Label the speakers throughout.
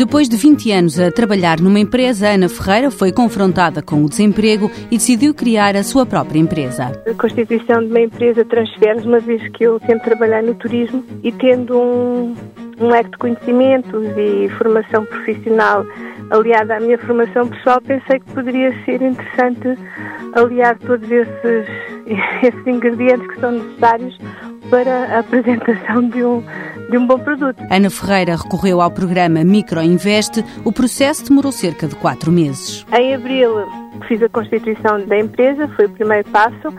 Speaker 1: Depois de 20 anos a trabalhar numa empresa, Ana Ferreira foi confrontada com o desemprego e decidiu criar a sua própria empresa.
Speaker 2: A constituição de uma empresa transfere uma vez que eu sempre trabalhei no turismo e tendo um, um leque de conhecimentos e formação profissional aliada à minha formação pessoal, pensei que poderia ser interessante aliar todos esses, esses ingredientes que são necessários para a apresentação de um, de um bom produto.
Speaker 1: Ana Ferreira recorreu ao programa Microinvest. O processo demorou cerca de quatro meses.
Speaker 2: Em abril fiz a constituição da empresa, foi o primeiro passo.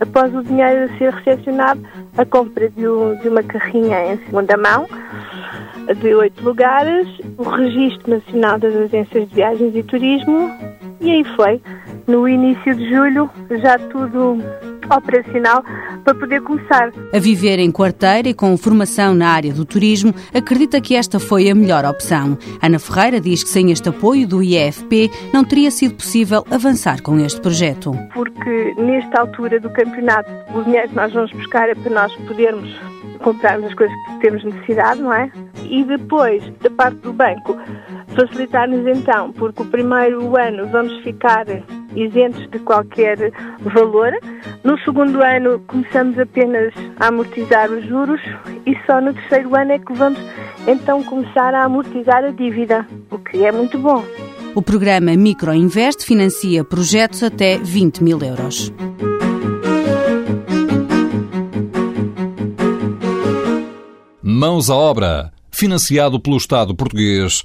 Speaker 2: Após o dinheiro ser recepcionado, a compra de, um, de uma carrinha em segunda mão de oito lugares, o Registro Nacional das Agências de Viagens e Turismo e aí foi. No início de julho, já tudo operacional para poder começar.
Speaker 1: A viver em quarteira e com formação na área do turismo, acredita que esta foi a melhor opção. Ana Ferreira diz que sem este apoio do IEFP não teria sido possível avançar com este projeto.
Speaker 2: Porque nesta altura do campeonato, o dinheiro que nós vamos buscar é para nós podermos comprarmos as coisas que temos necessidade, não é? E depois, da parte do banco, facilitar-nos então, porque o primeiro ano vamos ficar isentos de qualquer valor. No segundo ano começamos apenas a amortizar os juros e só no terceiro ano é que vamos então começar a amortizar a dívida, o que é muito bom.
Speaker 1: O programa Microinvest financia projetos até 20 mil euros.
Speaker 3: Mãos à obra, financiado pelo Estado português